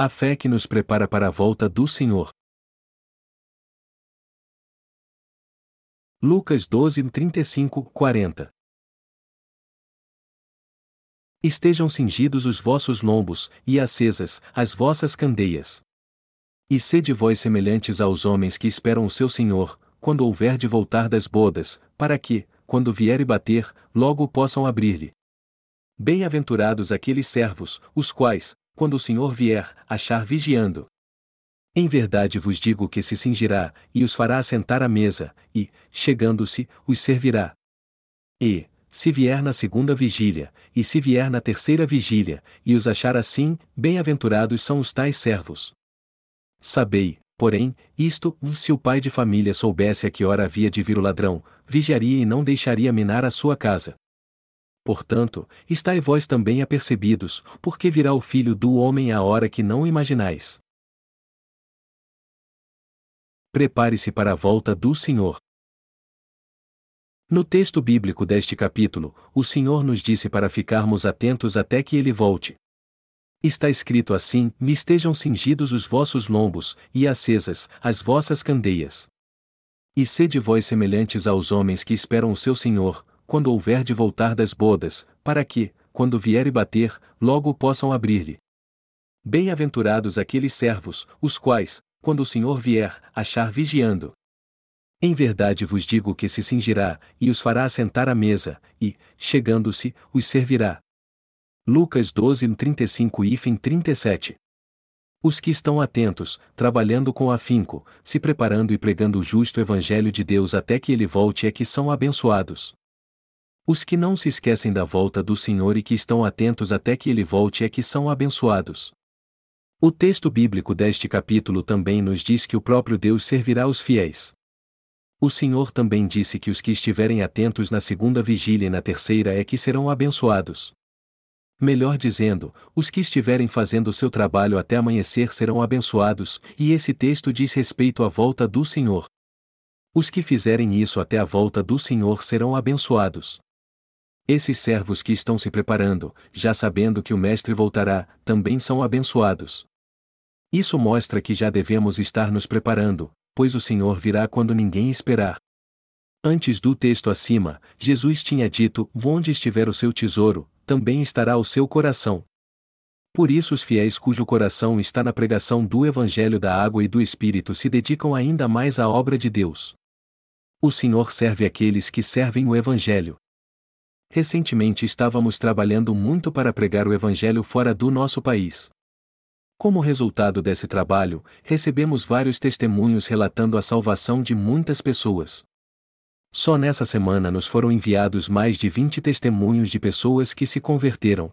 A fé que nos prepara para a volta do Senhor. Lucas 12, 35, 40 Estejam cingidos os vossos lombos, e acesas, as vossas candeias. E sede vós semelhantes aos homens que esperam o seu Senhor, quando houver de voltar das bodas, para que, quando vier e bater, logo possam abrir-lhe. Bem-aventurados aqueles servos, os quais, quando o Senhor vier, achar vigiando. Em verdade vos digo que se cingirá, e os fará assentar à mesa, e, chegando-se, os servirá. E, se vier na segunda vigília, e se vier na terceira vigília, e os achar assim, bem-aventurados são os tais servos. Sabei, porém, isto, se o pai de família soubesse a que hora havia de vir o ladrão, vigiaria e não deixaria minar a sua casa. Portanto, estai vós também apercebidos, porque virá o filho do homem à hora que não imaginais. Prepare-se para a volta do Senhor. No texto bíblico deste capítulo, o Senhor nos disse para ficarmos atentos até que ele volte. Está escrito assim: Me estejam cingidos os vossos lombos, e acesas, as vossas candeias. E sede vós semelhantes aos homens que esperam o seu Senhor, quando houver de voltar das bodas, para que, quando vier e bater, logo possam abrir-lhe. Bem-aventurados aqueles servos, os quais, quando o Senhor vier, achar vigiando. Em verdade vos digo que se cingirá, e os fará assentar à mesa, e, chegando-se, os servirá. Lucas 12, 35 e 37 Os que estão atentos, trabalhando com afinco, se preparando e pregando o justo Evangelho de Deus até que ele volte é que são abençoados. Os que não se esquecem da volta do Senhor e que estão atentos até que ele volte é que são abençoados. O texto bíblico deste capítulo também nos diz que o próprio Deus servirá os fiéis. O Senhor também disse que os que estiverem atentos na segunda vigília e na terceira é que serão abençoados. Melhor dizendo, os que estiverem fazendo seu trabalho até amanhecer serão abençoados, e esse texto diz respeito à volta do Senhor. Os que fizerem isso até a volta do Senhor serão abençoados. Esses servos que estão se preparando, já sabendo que o Mestre voltará, também são abençoados. Isso mostra que já devemos estar nos preparando, pois o Senhor virá quando ninguém esperar. Antes do texto acima, Jesus tinha dito: Onde estiver o seu tesouro, também estará o seu coração. Por isso, os fiéis cujo coração está na pregação do Evangelho da Água e do Espírito se dedicam ainda mais à obra de Deus. O Senhor serve aqueles que servem o Evangelho. Recentemente estávamos trabalhando muito para pregar o Evangelho fora do nosso país. Como resultado desse trabalho, recebemos vários testemunhos relatando a salvação de muitas pessoas. Só nessa semana nos foram enviados mais de 20 testemunhos de pessoas que se converteram.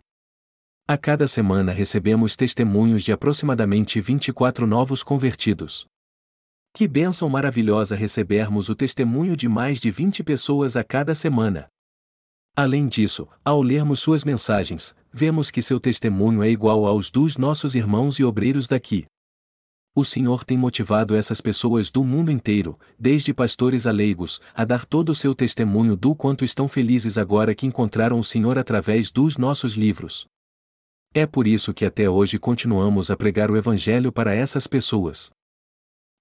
A cada semana recebemos testemunhos de aproximadamente 24 novos convertidos. Que bênção maravilhosa recebermos o testemunho de mais de 20 pessoas a cada semana. Além disso, ao lermos suas mensagens, vemos que seu testemunho é igual aos dos nossos irmãos e obreiros daqui. O Senhor tem motivado essas pessoas do mundo inteiro, desde pastores a leigos, a dar todo o seu testemunho do quanto estão felizes agora que encontraram o Senhor através dos nossos livros. É por isso que até hoje continuamos a pregar o Evangelho para essas pessoas.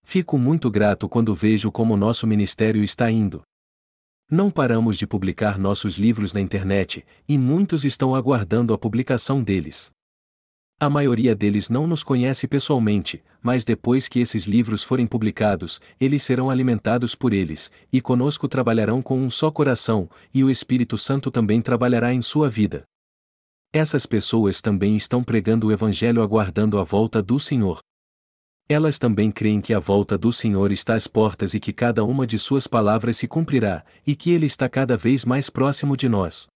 Fico muito grato quando vejo como nosso ministério está indo. Não paramos de publicar nossos livros na internet, e muitos estão aguardando a publicação deles. A maioria deles não nos conhece pessoalmente, mas depois que esses livros forem publicados, eles serão alimentados por eles, e conosco trabalharão com um só coração, e o Espírito Santo também trabalhará em sua vida. Essas pessoas também estão pregando o Evangelho aguardando a volta do Senhor. Elas também creem que a volta do Senhor está às portas e que cada uma de suas palavras se cumprirá, e que Ele está cada vez mais próximo de nós.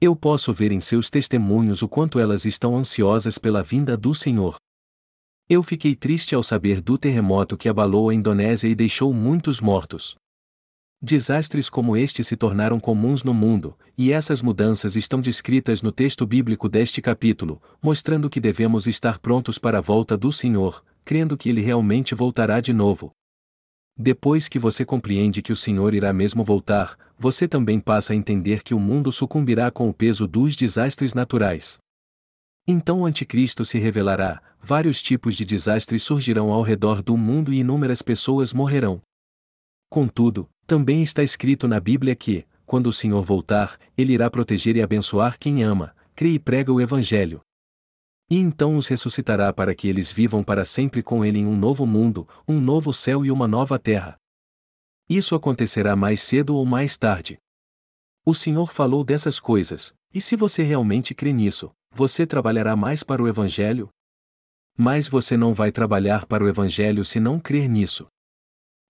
Eu posso ver em seus testemunhos o quanto elas estão ansiosas pela vinda do Senhor. Eu fiquei triste ao saber do terremoto que abalou a Indonésia e deixou muitos mortos. Desastres como este se tornaram comuns no mundo, e essas mudanças estão descritas no texto bíblico deste capítulo, mostrando que devemos estar prontos para a volta do Senhor, crendo que ele realmente voltará de novo. Depois que você compreende que o Senhor irá mesmo voltar, você também passa a entender que o mundo sucumbirá com o peso dos desastres naturais. Então o Anticristo se revelará, vários tipos de desastres surgirão ao redor do mundo e inúmeras pessoas morrerão. Contudo, também está escrito na Bíblia que, quando o Senhor voltar, ele irá proteger e abençoar quem ama, crê e prega o Evangelho. E então os ressuscitará para que eles vivam para sempre com ele em um novo mundo, um novo céu e uma nova terra. Isso acontecerá mais cedo ou mais tarde. O Senhor falou dessas coisas, e se você realmente crê nisso, você trabalhará mais para o Evangelho? Mas você não vai trabalhar para o Evangelho se não crer nisso.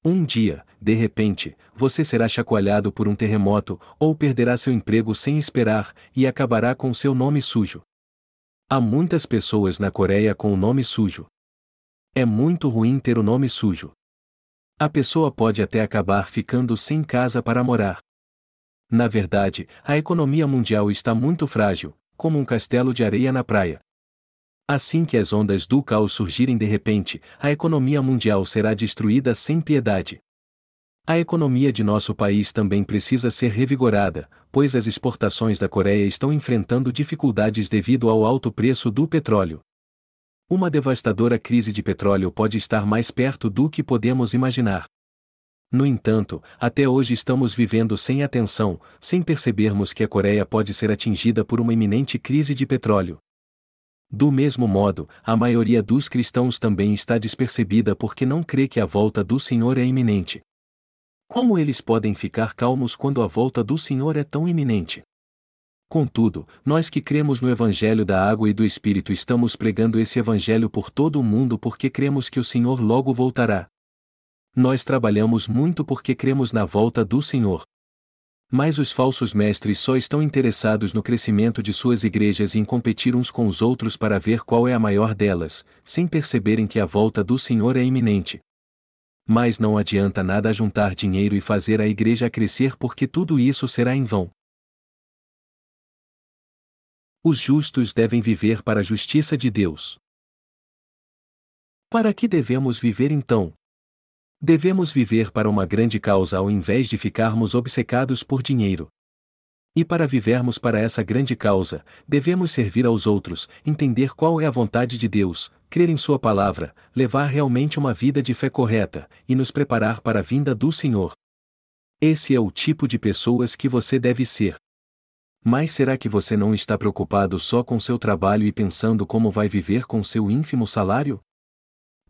Um dia, de repente, você será chacoalhado por um terremoto, ou perderá seu emprego sem esperar, e acabará com seu nome sujo. Há muitas pessoas na Coreia com o nome sujo. É muito ruim ter o nome sujo. A pessoa pode até acabar ficando sem casa para morar. Na verdade, a economia mundial está muito frágil, como um castelo de areia na praia. Assim que as ondas do caos surgirem de repente, a economia mundial será destruída sem piedade. A economia de nosso país também precisa ser revigorada, pois as exportações da Coreia estão enfrentando dificuldades devido ao alto preço do petróleo. Uma devastadora crise de petróleo pode estar mais perto do que podemos imaginar. No entanto, até hoje estamos vivendo sem atenção, sem percebermos que a Coreia pode ser atingida por uma iminente crise de petróleo. Do mesmo modo, a maioria dos cristãos também está despercebida porque não crê que a volta do Senhor é iminente. Como eles podem ficar calmos quando a volta do Senhor é tão iminente? Contudo, nós que cremos no Evangelho da Água e do Espírito estamos pregando esse Evangelho por todo o mundo porque cremos que o Senhor logo voltará. Nós trabalhamos muito porque cremos na volta do Senhor. Mas os falsos mestres só estão interessados no crescimento de suas igrejas e em competir uns com os outros para ver qual é a maior delas, sem perceberem que a volta do Senhor é iminente. Mas não adianta nada juntar dinheiro e fazer a igreja crescer porque tudo isso será em vão. Os justos devem viver para a justiça de Deus. Para que devemos viver então? Devemos viver para uma grande causa ao invés de ficarmos obcecados por dinheiro. E para vivermos para essa grande causa, devemos servir aos outros, entender qual é a vontade de Deus, crer em Sua palavra, levar realmente uma vida de fé correta, e nos preparar para a vinda do Senhor. Esse é o tipo de pessoas que você deve ser. Mas será que você não está preocupado só com seu trabalho e pensando como vai viver com seu ínfimo salário?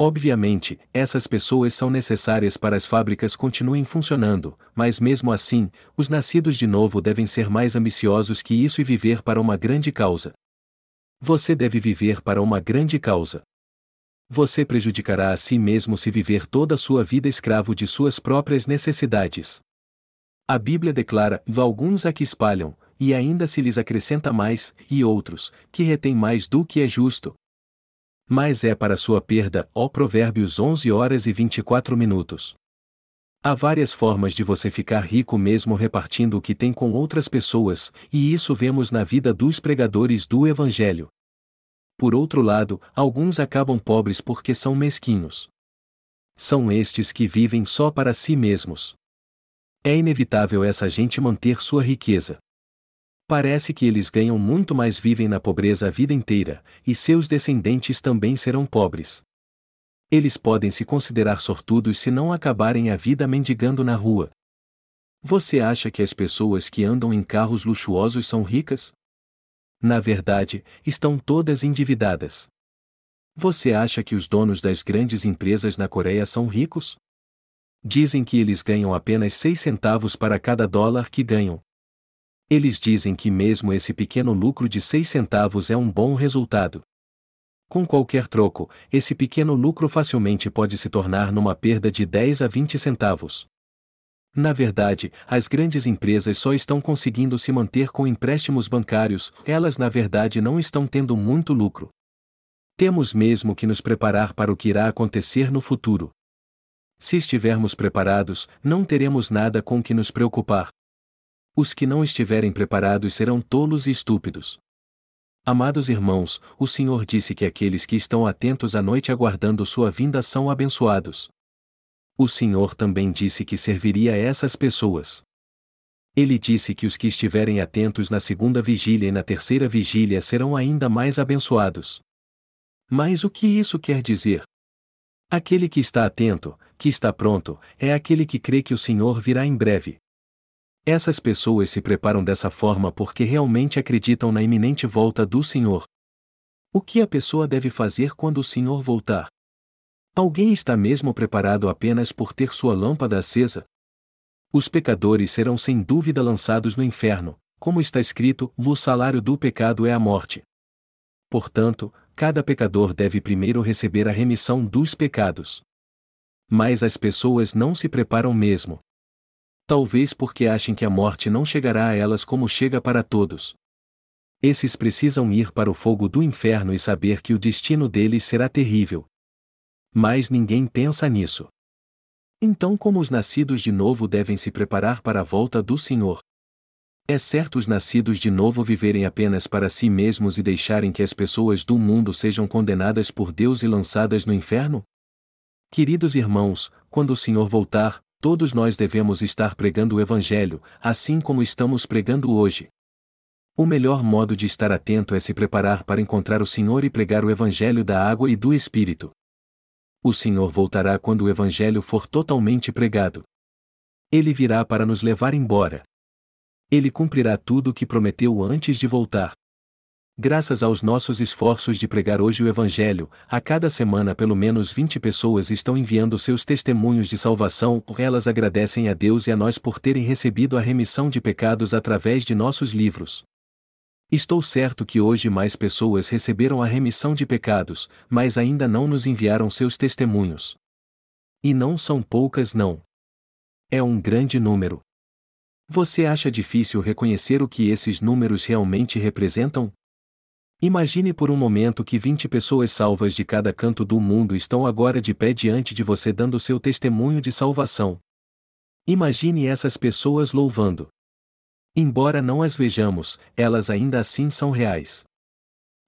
Obviamente, essas pessoas são necessárias para as fábricas continuem funcionando, mas mesmo assim, os nascidos de novo devem ser mais ambiciosos que isso e viver para uma grande causa. Você deve viver para uma grande causa. Você prejudicará a si mesmo se viver toda a sua vida escravo de suas próprias necessidades. A Bíblia declara: alguns a que espalham, e ainda se lhes acrescenta mais, e outros, que retêm mais do que é justo, mas é para sua perda, ó Provérbios 11 horas e 24 minutos. Há várias formas de você ficar rico mesmo repartindo o que tem com outras pessoas, e isso vemos na vida dos pregadores do Evangelho. Por outro lado, alguns acabam pobres porque são mesquinhos. São estes que vivem só para si mesmos. É inevitável essa gente manter sua riqueza. Parece que eles ganham muito mais vivem na pobreza a vida inteira, e seus descendentes também serão pobres. Eles podem se considerar sortudos se não acabarem a vida mendigando na rua. Você acha que as pessoas que andam em carros luxuosos são ricas? Na verdade, estão todas endividadas. Você acha que os donos das grandes empresas na Coreia são ricos? Dizem que eles ganham apenas 6 centavos para cada dólar que ganham, eles dizem que mesmo esse pequeno lucro de 6 centavos é um bom resultado. Com qualquer troco, esse pequeno lucro facilmente pode se tornar numa perda de 10 a 20 centavos. Na verdade, as grandes empresas só estão conseguindo se manter com empréstimos bancários, elas na verdade não estão tendo muito lucro. Temos mesmo que nos preparar para o que irá acontecer no futuro. Se estivermos preparados, não teremos nada com que nos preocupar, os que não estiverem preparados serão tolos e estúpidos. Amados irmãos, o Senhor disse que aqueles que estão atentos à noite aguardando sua vinda são abençoados. O Senhor também disse que serviria a essas pessoas. Ele disse que os que estiverem atentos na segunda vigília e na terceira vigília serão ainda mais abençoados. Mas o que isso quer dizer? Aquele que está atento, que está pronto, é aquele que crê que o Senhor virá em breve. Essas pessoas se preparam dessa forma porque realmente acreditam na iminente volta do Senhor. O que a pessoa deve fazer quando o Senhor voltar? Alguém está mesmo preparado apenas por ter sua lâmpada acesa? Os pecadores serão sem dúvida lançados no inferno, como está escrito: o salário do pecado é a morte. Portanto, cada pecador deve primeiro receber a remissão dos pecados. Mas as pessoas não se preparam mesmo. Talvez porque achem que a morte não chegará a elas como chega para todos. Esses precisam ir para o fogo do inferno e saber que o destino deles será terrível. Mas ninguém pensa nisso. Então, como os nascidos de novo devem se preparar para a volta do Senhor? É certo os nascidos de novo viverem apenas para si mesmos e deixarem que as pessoas do mundo sejam condenadas por Deus e lançadas no inferno? Queridos irmãos, quando o Senhor voltar, todos nós devemos estar pregando o Evangelho, assim como estamos pregando hoje. O melhor modo de estar atento é se preparar para encontrar o Senhor e pregar o Evangelho da água e do Espírito. O Senhor voltará quando o Evangelho for totalmente pregado. Ele virá para nos levar embora. Ele cumprirá tudo o que prometeu antes de voltar. Graças aos nossos esforços de pregar hoje o Evangelho, a cada semana pelo menos 20 pessoas estão enviando seus testemunhos de salvação, elas agradecem a Deus e a nós por terem recebido a remissão de pecados através de nossos livros. Estou certo que hoje mais pessoas receberam a remissão de pecados, mas ainda não nos enviaram seus testemunhos. E não são poucas, não. É um grande número. Você acha difícil reconhecer o que esses números realmente representam? Imagine por um momento que 20 pessoas salvas de cada canto do mundo estão agora de pé diante de você dando seu testemunho de salvação. Imagine essas pessoas louvando. Embora não as vejamos, elas ainda assim são reais.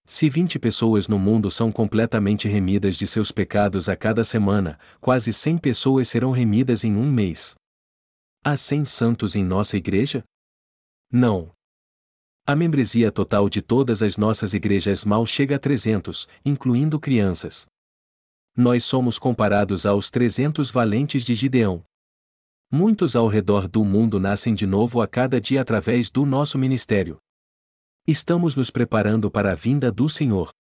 Se 20 pessoas no mundo são completamente remidas de seus pecados a cada semana, quase 100 pessoas serão remidas em um mês. Há 100 santos em nossa igreja? Não. A membresia total de todas as nossas igrejas mal chega a 300, incluindo crianças. Nós somos comparados aos 300 valentes de Gideão. Muitos ao redor do mundo nascem de novo a cada dia através do nosso ministério. Estamos nos preparando para a vinda do Senhor.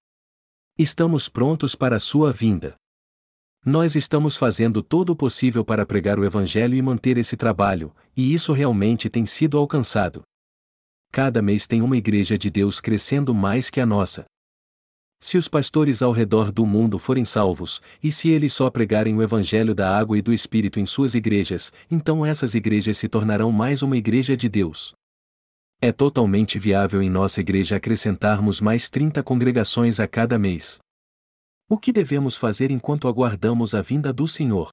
Estamos prontos para a sua vinda. Nós estamos fazendo todo o possível para pregar o Evangelho e manter esse trabalho, e isso realmente tem sido alcançado cada mês tem uma igreja de Deus crescendo mais que a nossa. Se os pastores ao redor do mundo forem salvos, e se eles só pregarem o Evangelho da água e do Espírito em suas igrejas, então essas igrejas se tornarão mais uma igreja de Deus. É totalmente viável em nossa igreja acrescentarmos mais 30 congregações a cada mês. O que devemos fazer enquanto aguardamos a vinda do Senhor?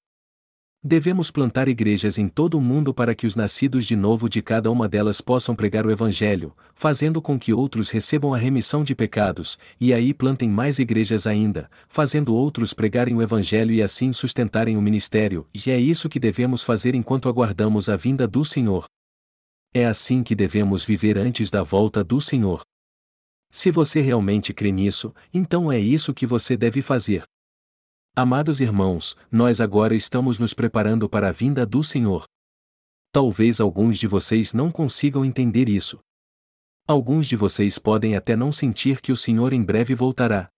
Devemos plantar igrejas em todo o mundo para que os nascidos de novo de cada uma delas possam pregar o Evangelho, fazendo com que outros recebam a remissão de pecados, e aí plantem mais igrejas ainda, fazendo outros pregarem o Evangelho e assim sustentarem o ministério, e é isso que devemos fazer enquanto aguardamos a vinda do Senhor. É assim que devemos viver antes da volta do Senhor. Se você realmente crê nisso, então é isso que você deve fazer. Amados irmãos, nós agora estamos nos preparando para a vinda do Senhor. Talvez alguns de vocês não consigam entender isso. Alguns de vocês podem até não sentir que o Senhor em breve voltará.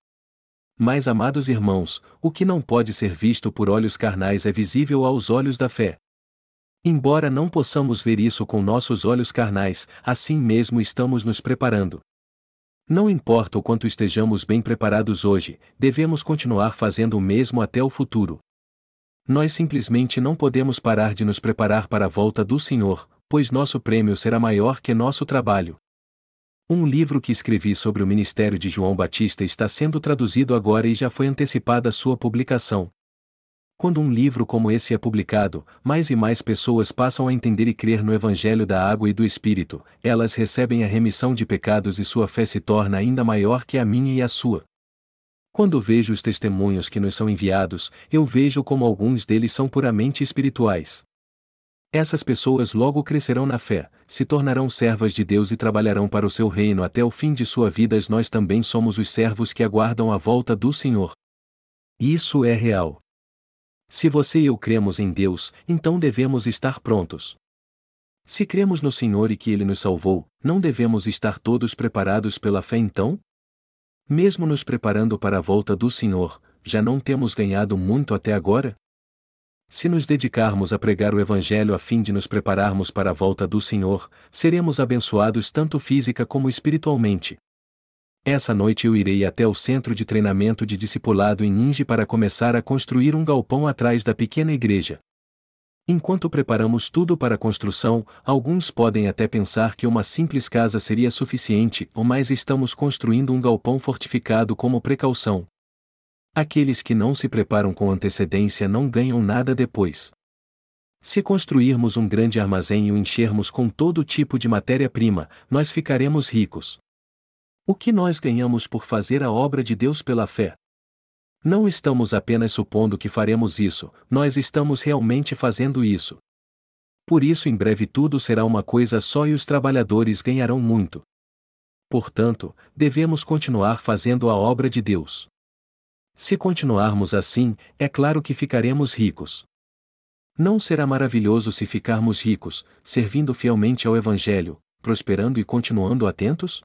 Mas, amados irmãos, o que não pode ser visto por olhos carnais é visível aos olhos da fé. Embora não possamos ver isso com nossos olhos carnais, assim mesmo estamos nos preparando. Não importa o quanto estejamos bem preparados hoje, devemos continuar fazendo o mesmo até o futuro. Nós simplesmente não podemos parar de nos preparar para a volta do Senhor, pois nosso prêmio será maior que nosso trabalho. Um livro que escrevi sobre o ministério de João Batista está sendo traduzido agora e já foi antecipada sua publicação. Quando um livro como esse é publicado, mais e mais pessoas passam a entender e crer no Evangelho da água e do Espírito, elas recebem a remissão de pecados e sua fé se torna ainda maior que a minha e a sua. Quando vejo os testemunhos que nos são enviados, eu vejo como alguns deles são puramente espirituais. Essas pessoas logo crescerão na fé, se tornarão servas de Deus e trabalharão para o seu reino até o fim de sua vida. Nós também somos os servos que aguardam a volta do Senhor. Isso é real. Se você e eu cremos em Deus, então devemos estar prontos. Se cremos no Senhor e que Ele nos salvou, não devemos estar todos preparados pela fé então? Mesmo nos preparando para a volta do Senhor, já não temos ganhado muito até agora? Se nos dedicarmos a pregar o Evangelho a fim de nos prepararmos para a volta do Senhor, seremos abençoados tanto física como espiritualmente. Essa noite eu irei até o centro de treinamento de discipulado em Ninja para começar a construir um galpão atrás da pequena igreja. Enquanto preparamos tudo para a construção, alguns podem até pensar que uma simples casa seria suficiente, ou mais estamos construindo um galpão fortificado como precaução. Aqueles que não se preparam com antecedência não ganham nada depois. Se construirmos um grande armazém e o enchermos com todo tipo de matéria-prima, nós ficaremos ricos. O que nós ganhamos por fazer a obra de Deus pela fé? Não estamos apenas supondo que faremos isso, nós estamos realmente fazendo isso. Por isso, em breve tudo será uma coisa só e os trabalhadores ganharão muito. Portanto, devemos continuar fazendo a obra de Deus. Se continuarmos assim, é claro que ficaremos ricos. Não será maravilhoso se ficarmos ricos, servindo fielmente ao Evangelho, prosperando e continuando atentos?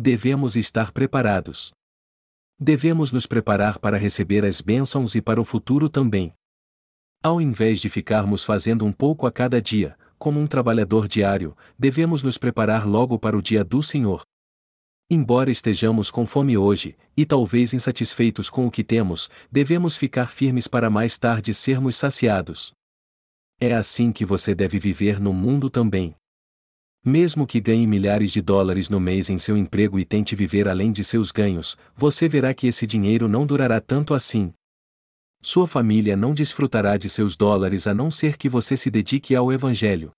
Devemos estar preparados. Devemos nos preparar para receber as bênçãos e para o futuro também. Ao invés de ficarmos fazendo um pouco a cada dia, como um trabalhador diário, devemos nos preparar logo para o dia do Senhor, Embora estejamos com fome hoje, e talvez insatisfeitos com o que temos, devemos ficar firmes para mais tarde sermos saciados. É assim que você deve viver no mundo também. Mesmo que ganhe milhares de dólares no mês em seu emprego e tente viver além de seus ganhos, você verá que esse dinheiro não durará tanto assim. Sua família não desfrutará de seus dólares a não ser que você se dedique ao Evangelho.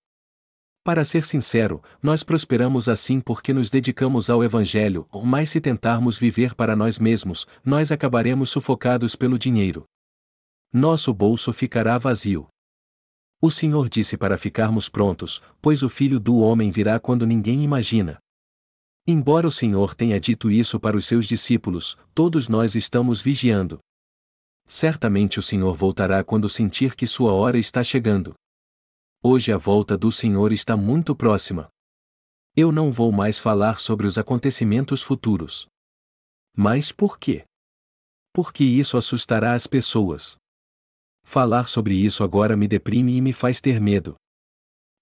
Para ser sincero, nós prosperamos assim porque nos dedicamos ao Evangelho, ou mais se tentarmos viver para nós mesmos, nós acabaremos sufocados pelo dinheiro. Nosso bolso ficará vazio. O Senhor disse para ficarmos prontos, pois o Filho do Homem virá quando ninguém imagina. Embora o Senhor tenha dito isso para os seus discípulos, todos nós estamos vigiando. Certamente o Senhor voltará quando sentir que sua hora está chegando. Hoje a volta do Senhor está muito próxima. Eu não vou mais falar sobre os acontecimentos futuros. Mas por quê? Porque isso assustará as pessoas. Falar sobre isso agora me deprime e me faz ter medo.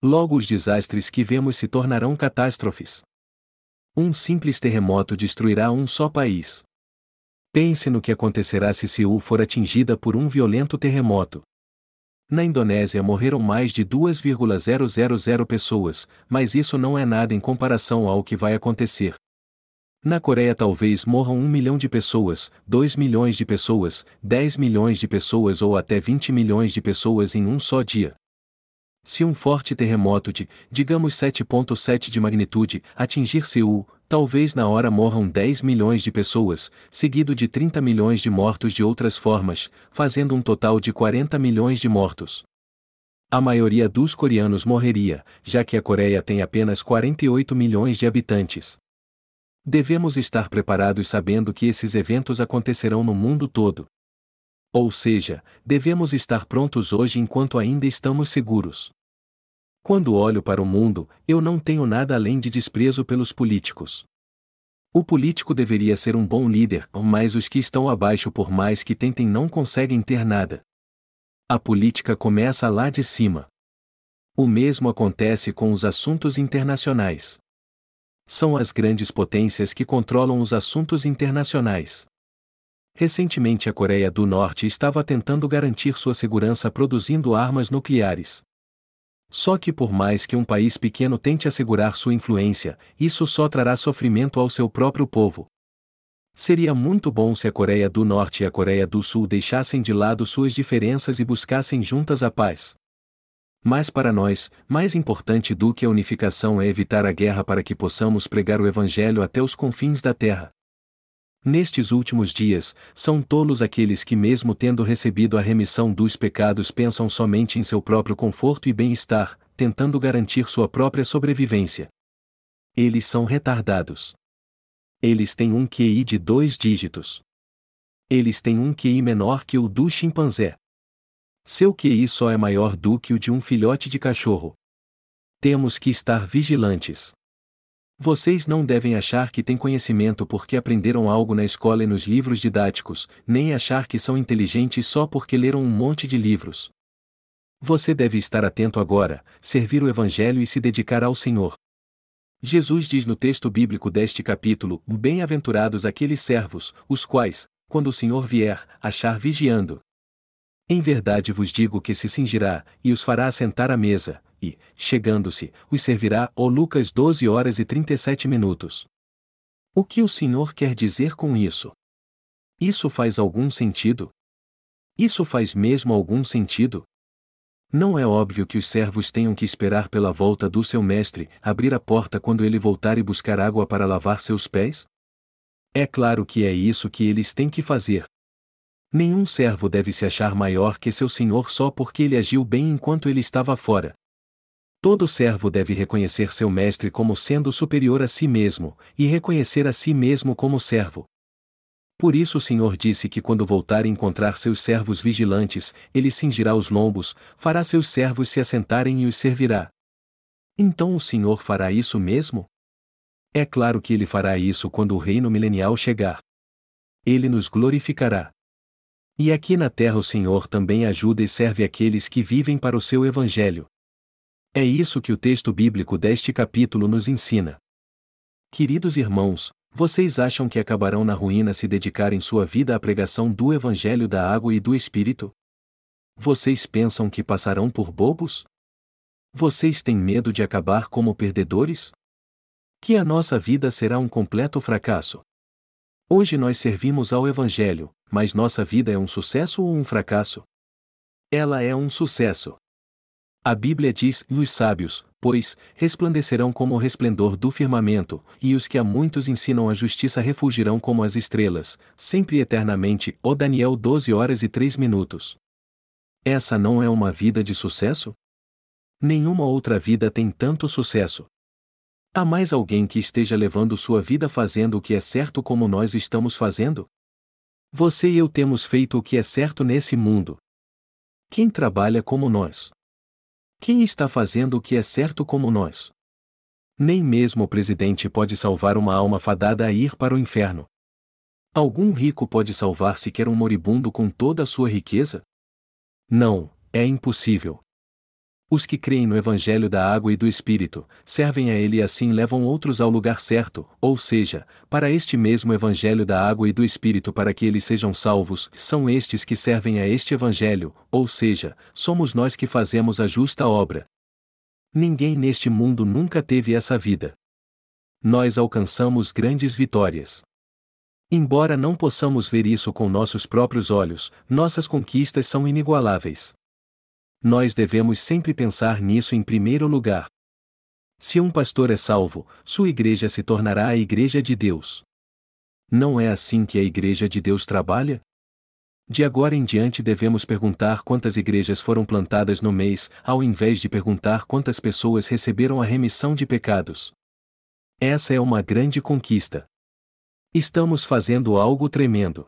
Logo os desastres que vemos se tornarão catástrofes. Um simples terremoto destruirá um só país. Pense no que acontecerá se Seul for atingida por um violento terremoto. Na Indonésia morreram mais de 2,000 pessoas, mas isso não é nada em comparação ao que vai acontecer. Na Coreia talvez morram 1 milhão de pessoas, 2 milhões de pessoas, 10 milhões de pessoas ou até 20 milhões de pessoas em um só dia. Se um forte terremoto de, digamos 7.7 de magnitude, atingir Seul, talvez na hora morram 10 milhões de pessoas, seguido de 30 milhões de mortos de outras formas, fazendo um total de 40 milhões de mortos. A maioria dos coreanos morreria, já que a Coreia tem apenas 48 milhões de habitantes. Devemos estar preparados sabendo que esses eventos acontecerão no mundo todo. Ou seja, devemos estar prontos hoje enquanto ainda estamos seguros. Quando olho para o mundo, eu não tenho nada além de desprezo pelos políticos. O político deveria ser um bom líder, mas os que estão abaixo, por mais que tentem, não conseguem ter nada. A política começa lá de cima. O mesmo acontece com os assuntos internacionais. São as grandes potências que controlam os assuntos internacionais. Recentemente, a Coreia do Norte estava tentando garantir sua segurança produzindo armas nucleares. Só que por mais que um país pequeno tente assegurar sua influência, isso só trará sofrimento ao seu próprio povo. Seria muito bom se a Coreia do Norte e a Coreia do Sul deixassem de lado suas diferenças e buscassem juntas a paz. Mas para nós, mais importante do que a unificação é evitar a guerra para que possamos pregar o Evangelho até os confins da terra. Nestes últimos dias, são tolos aqueles que, mesmo tendo recebido a remissão dos pecados, pensam somente em seu próprio conforto e bem-estar, tentando garantir sua própria sobrevivência. Eles são retardados. Eles têm um QI de dois dígitos. Eles têm um QI menor que o do chimpanzé. Seu QI só é maior do que o de um filhote de cachorro. Temos que estar vigilantes. Vocês não devem achar que têm conhecimento porque aprenderam algo na escola e nos livros didáticos, nem achar que são inteligentes só porque leram um monte de livros. Você deve estar atento agora, servir o Evangelho e se dedicar ao Senhor. Jesus diz no texto bíblico deste capítulo: Bem-aventurados aqueles servos, os quais, quando o Senhor vier, achar vigiando. Em verdade vos digo que se cingirá, e os fará assentar à mesa, e, chegando-se, os servirá. Ó Lucas 12 horas e 37 minutos. O que o Senhor quer dizer com isso? Isso faz algum sentido? Isso faz mesmo algum sentido? Não é óbvio que os servos tenham que esperar pela volta do seu mestre, abrir a porta quando ele voltar e buscar água para lavar seus pés? É claro que é isso que eles têm que fazer. Nenhum servo deve se achar maior que seu senhor só porque ele agiu bem enquanto ele estava fora. Todo servo deve reconhecer seu mestre como sendo superior a si mesmo, e reconhecer a si mesmo como servo. Por isso o Senhor disse que quando voltar e encontrar seus servos vigilantes, ele cingirá os lombos, fará seus servos se assentarem e os servirá. Então o Senhor fará isso mesmo? É claro que ele fará isso quando o reino milenial chegar. Ele nos glorificará. E aqui na terra o Senhor também ajuda e serve aqueles que vivem para o seu evangelho. É isso que o texto bíblico deste capítulo nos ensina. Queridos irmãos, vocês acham que acabarão na ruína se dedicarem sua vida à pregação do Evangelho da Água e do Espírito? Vocês pensam que passarão por bobos? Vocês têm medo de acabar como perdedores? Que a nossa vida será um completo fracasso. Hoje nós servimos ao Evangelho, mas nossa vida é um sucesso ou um fracasso? Ela é um sucesso. A Bíblia diz: e os sábios, pois, resplandecerão como o resplendor do firmamento, e os que a muitos ensinam a justiça refugirão como as estrelas, sempre e eternamente. O Daniel 12 horas e 3 minutos. Essa não é uma vida de sucesso? Nenhuma outra vida tem tanto sucesso. Há mais alguém que esteja levando sua vida fazendo o que é certo como nós estamos fazendo? Você e eu temos feito o que é certo nesse mundo. Quem trabalha como nós? Quem está fazendo o que é certo como nós? Nem mesmo o presidente pode salvar uma alma fadada a ir para o inferno. Algum rico pode salvar sequer um moribundo com toda a sua riqueza? Não, é impossível. Os que creem no Evangelho da água e do Espírito, servem a ele e assim levam outros ao lugar certo, ou seja, para este mesmo Evangelho da água e do Espírito para que eles sejam salvos, são estes que servem a este Evangelho, ou seja, somos nós que fazemos a justa obra. Ninguém neste mundo nunca teve essa vida. Nós alcançamos grandes vitórias. Embora não possamos ver isso com nossos próprios olhos, nossas conquistas são inigualáveis nós devemos sempre pensar nisso em primeiro lugar. Se um pastor é salvo, sua igreja se tornará a igreja de Deus. Não é assim que a igreja de Deus trabalha? De agora em diante devemos perguntar quantas igrejas foram plantadas no mês, ao invés de perguntar quantas pessoas receberam a remissão de pecados. Essa é uma grande conquista. Estamos fazendo algo tremendo.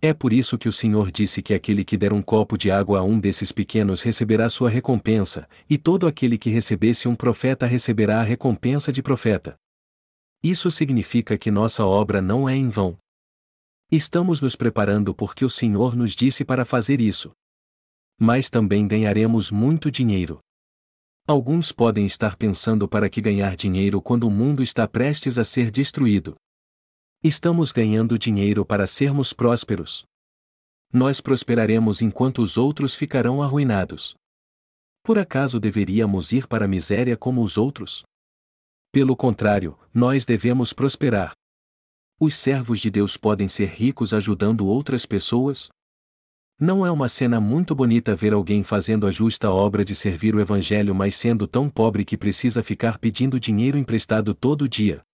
É por isso que o Senhor disse que aquele que der um copo de água a um desses pequenos receberá sua recompensa, e todo aquele que recebesse um profeta receberá a recompensa de profeta. Isso significa que nossa obra não é em vão. Estamos nos preparando porque o Senhor nos disse para fazer isso. Mas também ganharemos muito dinheiro. Alguns podem estar pensando para que ganhar dinheiro quando o mundo está prestes a ser destruído. Estamos ganhando dinheiro para sermos prósperos. Nós prosperaremos enquanto os outros ficarão arruinados. Por acaso deveríamos ir para a miséria como os outros? Pelo contrário, nós devemos prosperar. Os servos de Deus podem ser ricos ajudando outras pessoas? Não é uma cena muito bonita ver alguém fazendo a justa obra de servir o Evangelho, mas sendo tão pobre que precisa ficar pedindo dinheiro emprestado todo dia.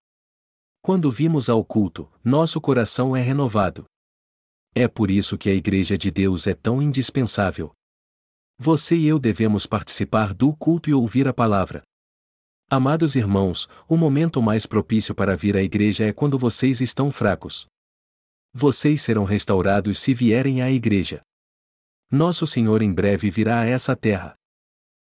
Quando vimos ao culto, nosso coração é renovado. É por isso que a Igreja de Deus é tão indispensável. Você e eu devemos participar do culto e ouvir a palavra. Amados irmãos, o momento mais propício para vir à igreja é quando vocês estão fracos. Vocês serão restaurados se vierem à igreja. Nosso Senhor em breve virá a essa terra.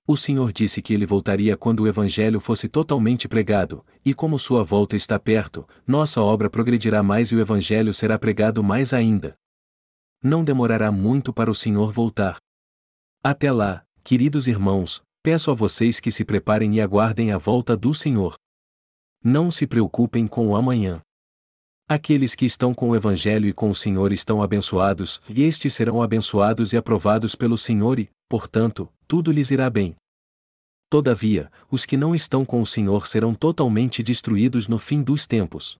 O Senhor disse que ele voltaria quando o Evangelho fosse totalmente pregado, e como sua volta está perto, nossa obra progredirá mais e o Evangelho será pregado mais ainda. Não demorará muito para o Senhor voltar. Até lá, queridos irmãos, peço a vocês que se preparem e aguardem a volta do Senhor. Não se preocupem com o amanhã. Aqueles que estão com o Evangelho e com o Senhor estão abençoados, e estes serão abençoados e aprovados pelo Senhor e, portanto, tudo lhes irá bem. Todavia, os que não estão com o Senhor serão totalmente destruídos no fim dos tempos.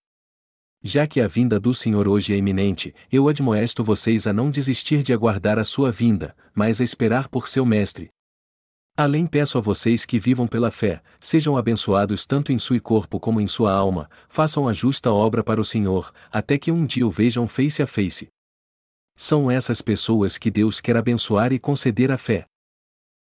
Já que a vinda do Senhor hoje é iminente, eu admoesto vocês a não desistir de aguardar a sua vinda, mas a esperar por seu Mestre. Além peço a vocês que vivam pela fé, sejam abençoados tanto em sua corpo como em sua alma, façam a justa obra para o Senhor, até que um dia o vejam face a face. São essas pessoas que Deus quer abençoar e conceder a fé.